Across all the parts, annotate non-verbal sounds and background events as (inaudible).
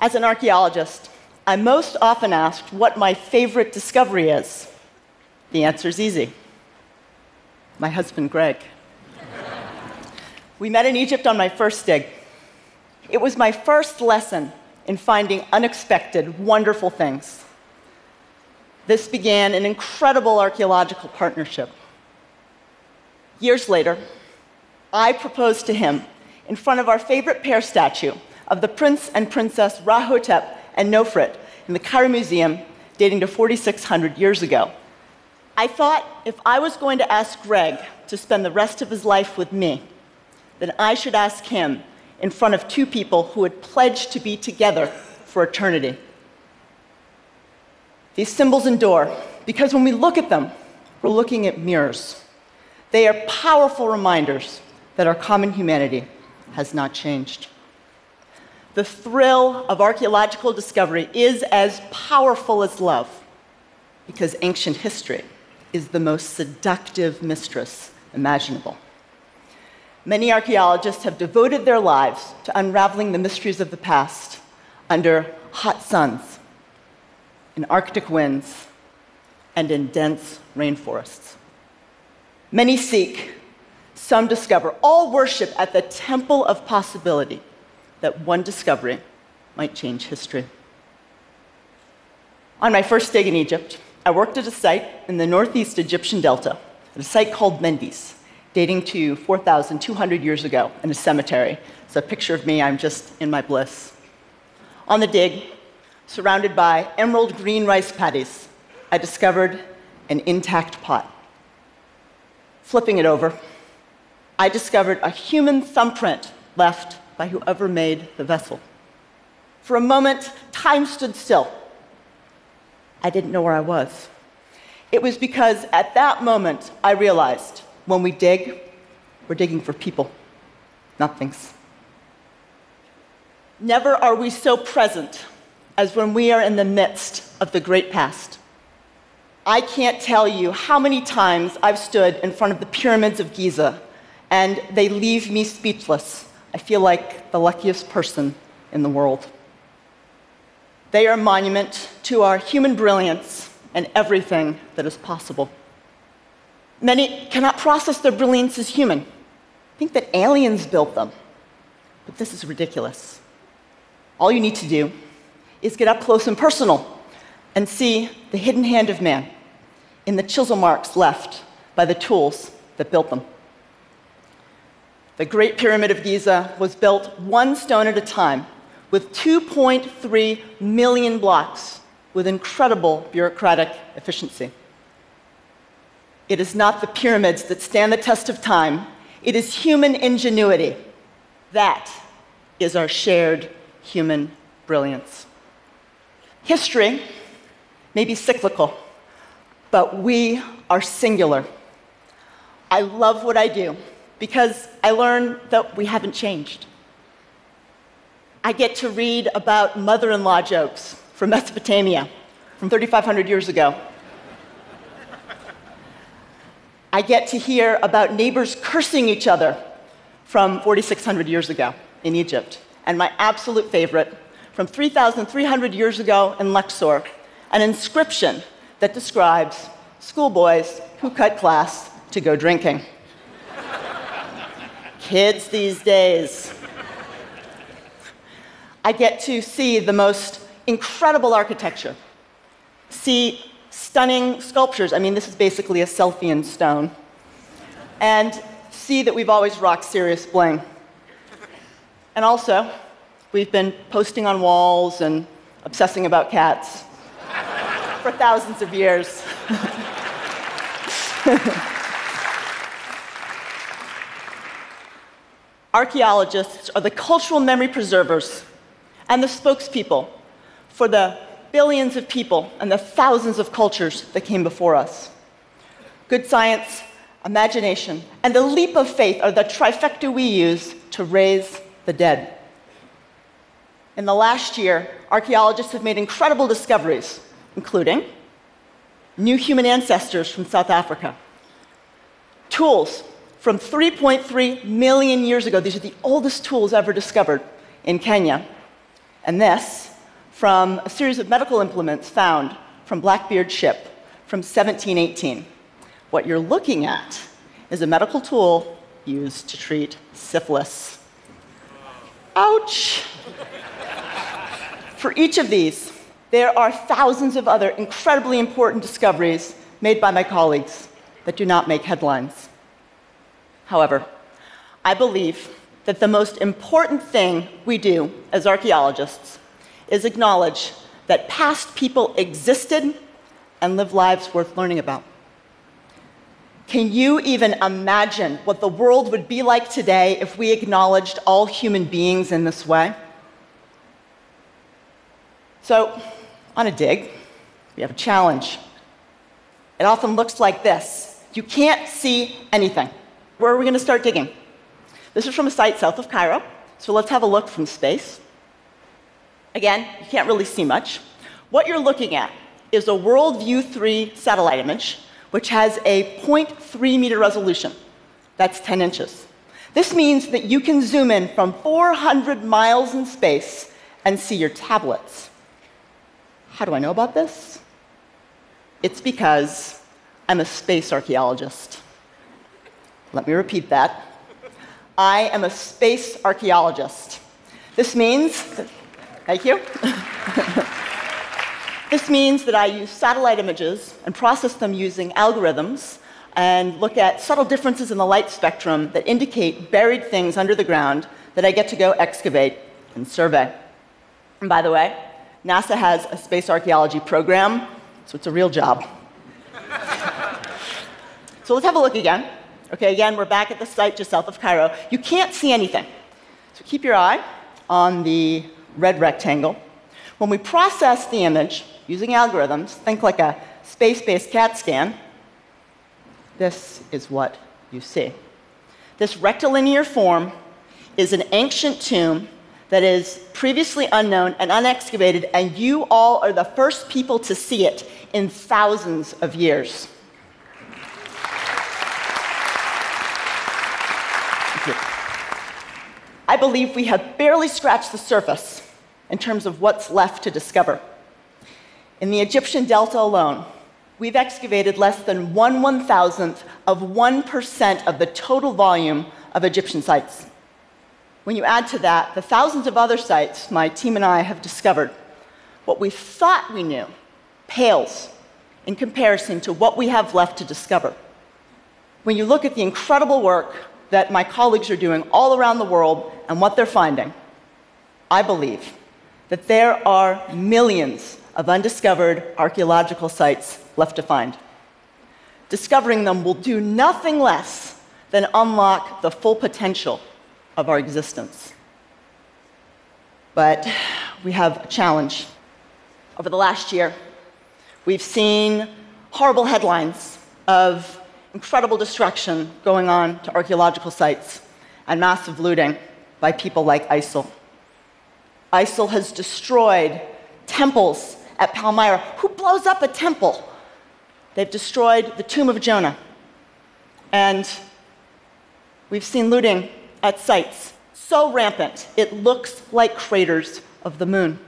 As an archaeologist, I'm most often asked what my favorite discovery is. The answer is easy my husband, Greg. we met in Egypt on my first dig. It was my first lesson in finding unexpected, wonderful things. This began an incredible archaeological partnership. Years later, I proposed to him in front of our favorite pair statue of the Prince and Princess Rahotep and Nofret in the Cairo Museum dating to 4,600 years ago. I thought if I was going to ask Greg to spend the rest of his life with me, then I should ask him in front of two people who had pledged to be together for eternity. These symbols endure because when we look at them, we're looking at mirrors. They are powerful reminders that our common humanity has not changed. The thrill of archaeological discovery is as powerful as love because ancient history is the most seductive mistress imaginable. Many archaeologists have devoted their lives to unraveling the mysteries of the past under hot suns, in Arctic winds, and in dense rainforests. Many seek, some discover, all worship at the temple of possibility that one discovery might change history. On my first dig in Egypt, I worked at a site in the northeast Egyptian delta, at a site called Mendes, dating to 4,200 years ago in a cemetery. It's a picture of me, I'm just in my bliss. On the dig, surrounded by emerald green rice paddies, I discovered an intact pot. Flipping it over, I discovered a human thumbprint left by whoever made the vessel. For a moment, time stood still. I didn't know where I was. It was because at that moment I realized when we dig, we're digging for people, not things. Never are we so present as when we are in the midst of the great past. I can't tell you how many times I've stood in front of the pyramids of Giza and they leave me speechless. I feel like the luckiest person in the world. They are a monument to our human brilliance and everything that is possible. Many cannot process their brilliance as human, think that aliens built them. But this is ridiculous. All you need to do is get up close and personal and see the hidden hand of man in the chisel marks left by the tools that built them. The Great Pyramid of Giza was built one stone at a time with 2.3 million blocks with incredible bureaucratic efficiency. It is not the pyramids that stand the test of time, it is human ingenuity. That is our shared human brilliance. History may be cyclical, but we are singular. I love what I do because I learn that we haven't changed. I get to read about mother in law jokes from Mesopotamia from 3,500 years ago. I get to hear about neighbors cursing each other from 4,600 years ago in Egypt. And my absolute favorite, from 3,300 years ago in Luxor, an inscription that describes schoolboys who cut class to go drinking. Kids these days. I get to see the most incredible architecture, see stunning sculptures. I mean, this is basically a selfie in stone. And see that we've always rocked serious bling. And also, we've been posting on walls and obsessing about cats (laughs) for thousands of years. (laughs) Archaeologists are the cultural memory preservers and the spokespeople for the billions of people and the thousands of cultures that came before us. Good science, imagination, and the leap of faith are the trifecta we use to raise the dead. In the last year, archaeologists have made incredible discoveries, including new human ancestors from South Africa, tools from 3.3 million years ago. These are the oldest tools ever discovered in Kenya. And this from a series of medical implements found from Blackbeard's ship from 1718. What you're looking at is a medical tool used to treat syphilis. Ouch! For each of these, there are thousands of other incredibly important discoveries made by my colleagues that do not make headlines. However, I believe that the most important thing we do as archaeologists is acknowledge that past people existed and lived lives worth learning about. Can you even imagine what the world would be like today if we acknowledged all human beings in this way? So, on a dig, we have a challenge. It often looks like this you can't see anything. Where are we going to start digging? This is from a site south of Cairo, so let's have a look from space. Again, you can't really see much. What you're looking at is a WorldView 3 satellite image, which has a 0.3 meter resolution. That's 10 inches. This means that you can zoom in from 400 miles in space and see your tablets. How do I know about this? It's because I'm a space archaeologist. Let me repeat that. I am a space archaeologist. This means, that, thank you. (laughs) this means that I use satellite images and process them using algorithms and look at subtle differences in the light spectrum that indicate buried things under the ground that I get to go excavate and survey. And by the way, NASA has a space archaeology program, so it's a real job. (laughs) so let's have a look again. Okay, again, we're back at the site just south of Cairo. You can't see anything. So keep your eye on the red rectangle. When we process the image using algorithms, think like a space based CAT scan, this is what you see. This rectilinear form is an ancient tomb that is previously unknown and unexcavated, and you all are the first people to see it in thousands of years. I believe we have barely scratched the surface in terms of what's left to discover. In the Egyptian Delta alone, we've excavated less than one one thousandth of 1% of the total volume of Egyptian sites. When you add to that the thousands of other sites my team and I have discovered, what we thought we knew pales in comparison to what we have left to discover. When you look at the incredible work that my colleagues are doing all around the world and what they're finding, I believe that there are millions of undiscovered archaeological sites left to find. Discovering them will do nothing less than unlock the full potential of our existence. But we have a challenge. Over the last year, we've seen horrible headlines of incredible destruction going on to archaeological sites and massive looting by people like ISIL. ISIL has destroyed temples at Palmyra. Who blows up a temple? They've destroyed the tomb of Jonah. And we've seen looting at sites so rampant it looks like craters of the moon.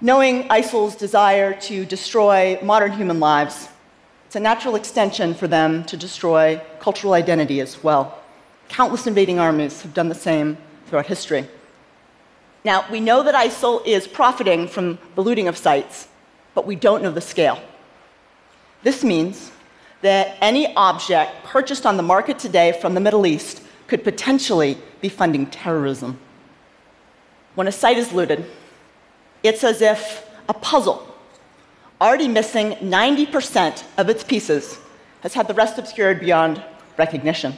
Knowing ISIL's desire to destroy modern human lives, it's a natural extension for them to destroy cultural identity as well. Countless invading armies have done the same throughout history. Now, we know that ISIL is profiting from the looting of sites, but we don't know the scale. This means that any object purchased on the market today from the Middle East could potentially be funding terrorism. When a site is looted, it's as if a puzzle already missing 90% of its pieces, has had the rest obscured beyond recognition.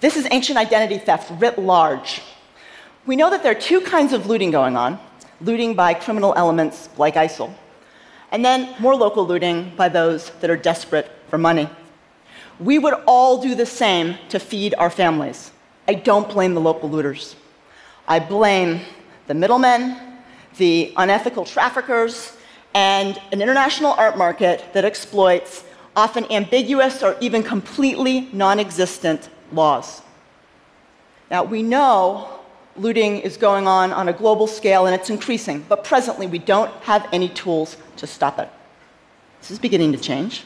This is ancient identity theft writ large. We know that there are two kinds of looting going on looting by criminal elements like ISIL, and then more local looting by those that are desperate for money. We would all do the same to feed our families. I don't blame the local looters. I blame the middlemen, the unethical traffickers, and an international art market that exploits often ambiguous or even completely non existent laws. Now, we know looting is going on on a global scale and it's increasing, but presently we don't have any tools to stop it. This is beginning to change.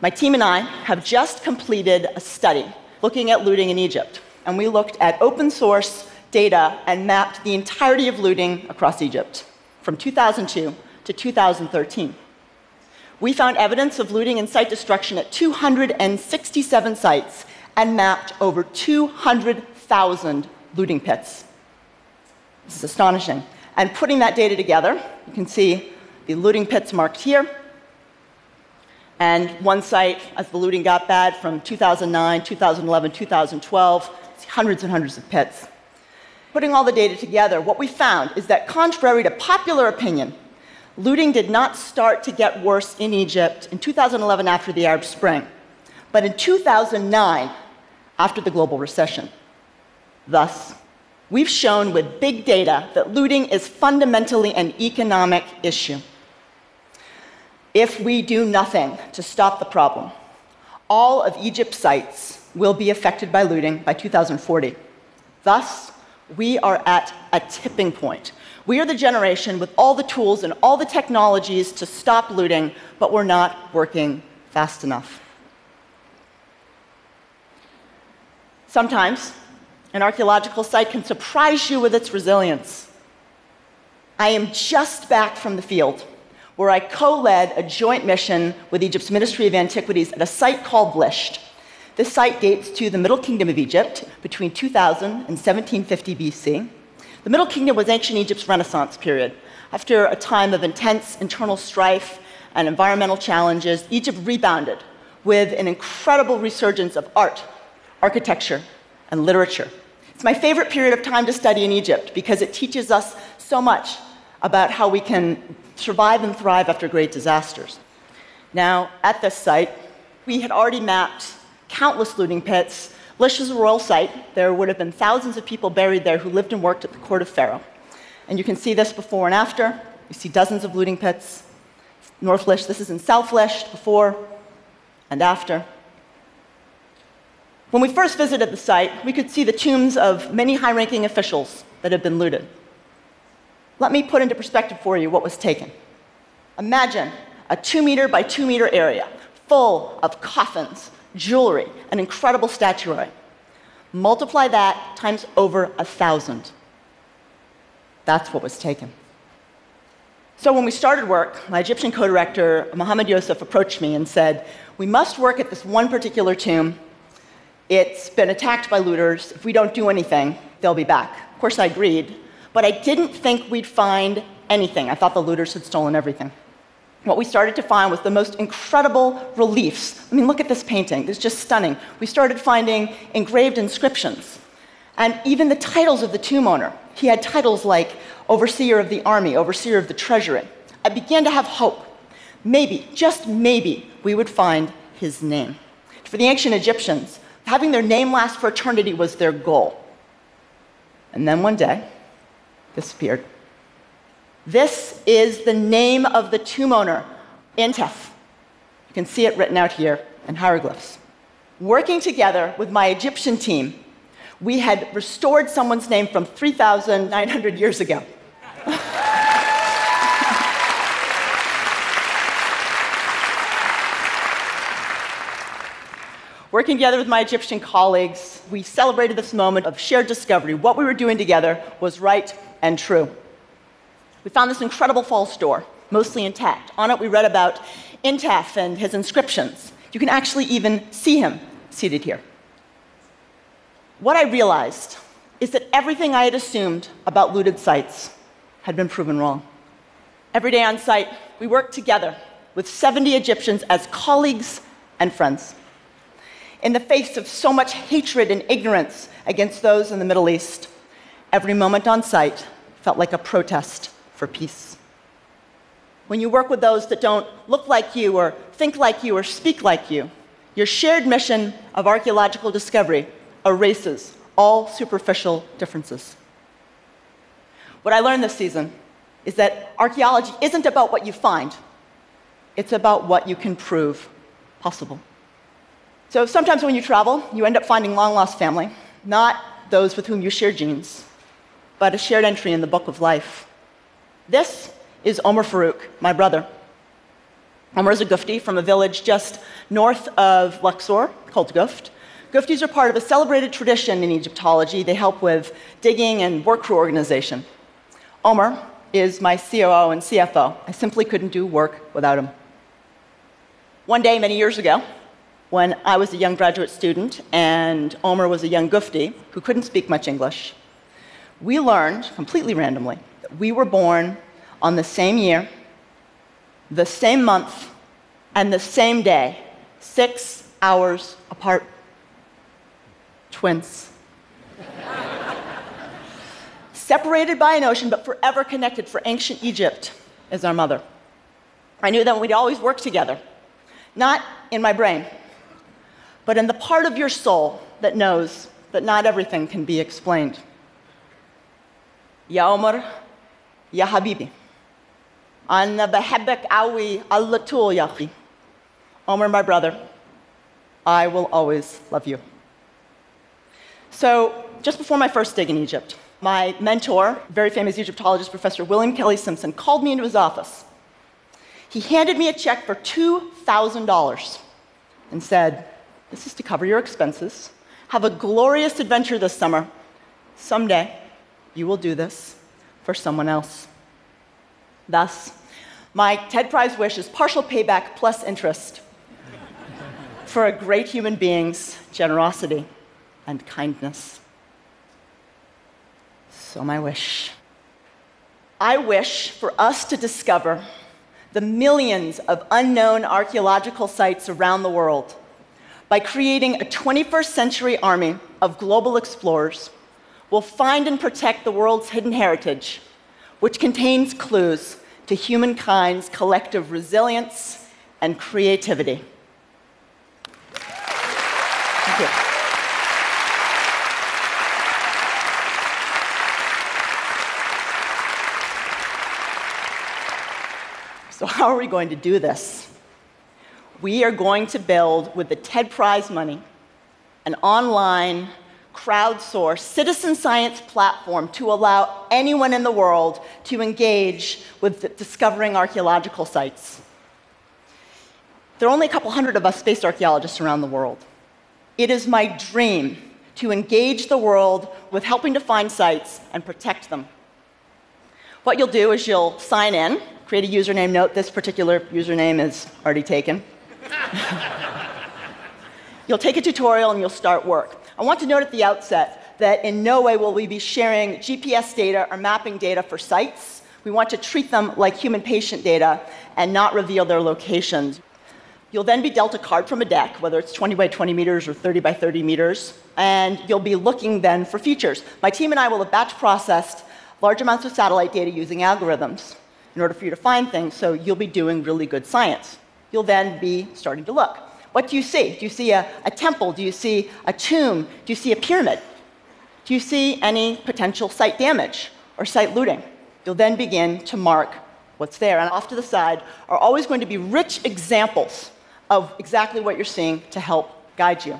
My team and I have just completed a study looking at looting in Egypt, and we looked at open source data and mapped the entirety of looting across Egypt from 2002 to 2013. We found evidence of looting and site destruction at 267 sites and mapped over 200,000 looting pits. This is astonishing. And putting that data together, you can see the looting pits marked here. And one site, as the looting got bad from 2009, 2011, 2012, hundreds and hundreds of pits. Putting all the data together, what we found is that, contrary to popular opinion, looting did not start to get worse in Egypt in 2011 after the Arab Spring, but in 2009 after the global recession. Thus, we've shown with big data that looting is fundamentally an economic issue. If we do nothing to stop the problem, all of Egypt's sites will be affected by looting by 2040. Thus, we are at a tipping point. We are the generation with all the tools and all the technologies to stop looting, but we're not working fast enough. Sometimes, an archaeological site can surprise you with its resilience. I am just back from the field, where I co led a joint mission with Egypt's Ministry of Antiquities at a site called Blisht. This site dates to the Middle Kingdom of Egypt between 2000 and 1750 BC. The Middle Kingdom was ancient Egypt's Renaissance period. After a time of intense internal strife and environmental challenges, Egypt rebounded with an incredible resurgence of art, architecture, and literature. It's my favorite period of time to study in Egypt because it teaches us so much about how we can survive and thrive after great disasters. Now, at this site, we had already mapped countless looting pits. Blisht is a royal site. There would have been thousands of people buried there who lived and worked at the court of Pharaoh. And you can see this before and after. You see dozens of looting pits. North Blisht, this is in South Blisht, before and after. When we first visited the site, we could see the tombs of many high ranking officials that had been looted. Let me put into perspective for you what was taken. Imagine a two meter by two meter area full of coffins, jewelry, an incredible statuary. Multiply that times over a thousand. That's what was taken. So when we started work, my Egyptian co-director, Mohammed Yosef, approached me and said, we must work at this one particular tomb. It's been attacked by looters. If we don't do anything, they'll be back. Of course, I agreed, but I didn't think we'd find anything. I thought the looters had stolen everything what we started to find was the most incredible reliefs. I mean, look at this painting, it's just stunning. We started finding engraved inscriptions, and even the titles of the tomb owner. He had titles like Overseer of the Army, Overseer of the Treasury. I began to have hope. Maybe, just maybe, we would find his name. For the ancient Egyptians, having their name last for eternity was their goal. And then one day, this appeared. This is the name of the tomb owner, Intef. You can see it written out here in hieroglyphs. Working together with my Egyptian team, we had restored someone's name from 3,900 years ago. (laughs) Working together with my Egyptian colleagues, we celebrated this moment of shared discovery. What we were doing together was right and true. We found this incredible false door, mostly intact. On it, we read about Intef and his inscriptions. You can actually even see him seated here. What I realized is that everything I had assumed about looted sites had been proven wrong. Every day on site, we worked together with 70 Egyptians as colleagues and friends. In the face of so much hatred and ignorance against those in the Middle East, every moment on site felt like a protest for peace. When you work with those that don't look like you, or think like you, or speak like you, your shared mission of archaeological discovery erases all superficial differences. What I learned this season is that archaeology isn't about what you find, it's about what you can prove possible. So sometimes when you travel, you end up finding long lost family, not those with whom you share genes, but a shared entry in the book of life. This is Omar Farouk, my brother. Omar is a Gufti from a village just north of Luxor called Guft. Guftis are part of a celebrated tradition in Egyptology. They help with digging and work crew organization. Omar is my COO and CFO. I simply couldn't do work without him. One day, many years ago, when I was a young graduate student and Omar was a young Gufti who couldn't speak much English, we learned, completely randomly, we were born on the same year, the same month, and the same day, six hours apart. Twins. Separated by an ocean, but forever connected, for ancient Egypt is our mother. I knew that we'd always work together, not in my brain, but in the part of your soul that knows that not everything can be explained. Ya Omar, Ya Habibi. أنا بحبك قوي على طول يا أخي. Omar, my brother, I will always love you. So, just before my first dig in Egypt, my mentor, very famous Egyptologist, Professor William Kelly Simpson, called me into his office. He handed me a check for $2,000 and said, This is to cover your expenses. Have a glorious adventure this summer. Someday, you will do this for someone else. Thus, my TED Prize wish is partial payback plus interest for a great human being's generosity and kindness. So, my wish. I wish for us to discover the millions of unknown archaeological sites around the world by creating a 21st century army of global explorers will find and protect the world's hidden heritage, which contains clues to humankind's collective resilience and creativity. Thank you. So, how are we going to do this? We are going to build, with the TED Prize money, an online crowdsource citizen science platform to allow anyone in the world to engage with discovering archaeological sites. There are only a couple hundred of us space archaeologists around the world. It is my dream to engage the world with helping to find sites and protect them. What you'll do is you'll sign in, create a username. Note this particular username is already taken. (laughs) you'll take a tutorial and you'll start work. I want to note at the outset that in no way will we be sharing GPS data or mapping data for sites. We want to treat them like human patient data and not reveal their locations. You'll then be dealt a card from a deck, whether it's 20 by 20 meters or 30 by 30 meters, and you'll be looking then for features. My team and I will have batch processed large amounts of satellite data using algorithms in order for you to find things, so you'll be doing really good science. You'll then be starting to look. What do you see? Do you see a, a temple? Do you see a tomb? Do you see a pyramid? Do you see any potential site damage or site looting? You'll then begin to mark what's there. And off to the side are always going to be rich examples of exactly what you're seeing to help guide you.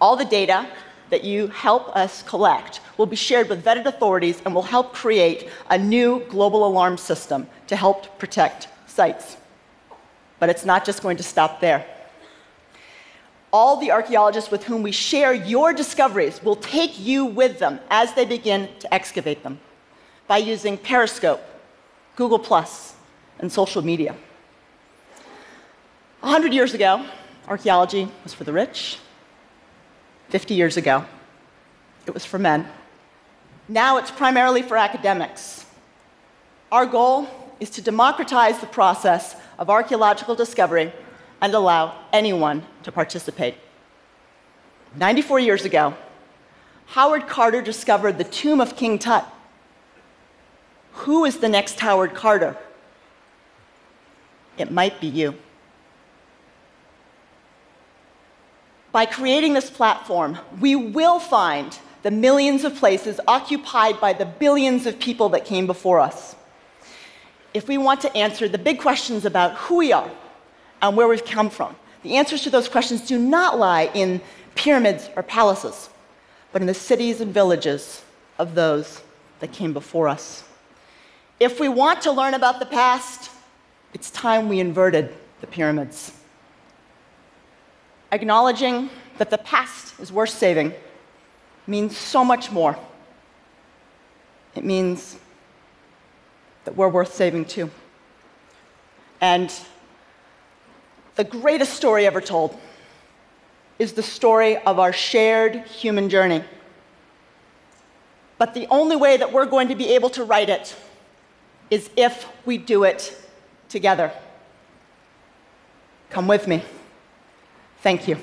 All the data that you help us collect will be shared with vetted authorities and will help create a new global alarm system to help protect sites. But it's not just going to stop there all the archaeologists with whom we share your discoveries will take you with them as they begin to excavate them by using Periscope, Google, and social media. A hundred years ago, archaeology was for the rich. 50 years ago, it was for men. Now it's primarily for academics. Our goal is to democratize the process of archaeological discovery and allow anyone to participate. 94 years ago, Howard Carter discovered the tomb of King Tut. Who is the next Howard Carter? It might be you. By creating this platform, we will find the millions of places occupied by the billions of people that came before us. If we want to answer the big questions about who we are, and where we've come from. The answers to those questions do not lie in pyramids or palaces, but in the cities and villages of those that came before us. If we want to learn about the past, it's time we inverted the pyramids. Acknowledging that the past is worth saving means so much more. It means that we're worth saving too. And the greatest story ever told is the story of our shared human journey. But the only way that we're going to be able to write it is if we do it together. Come with me. Thank you.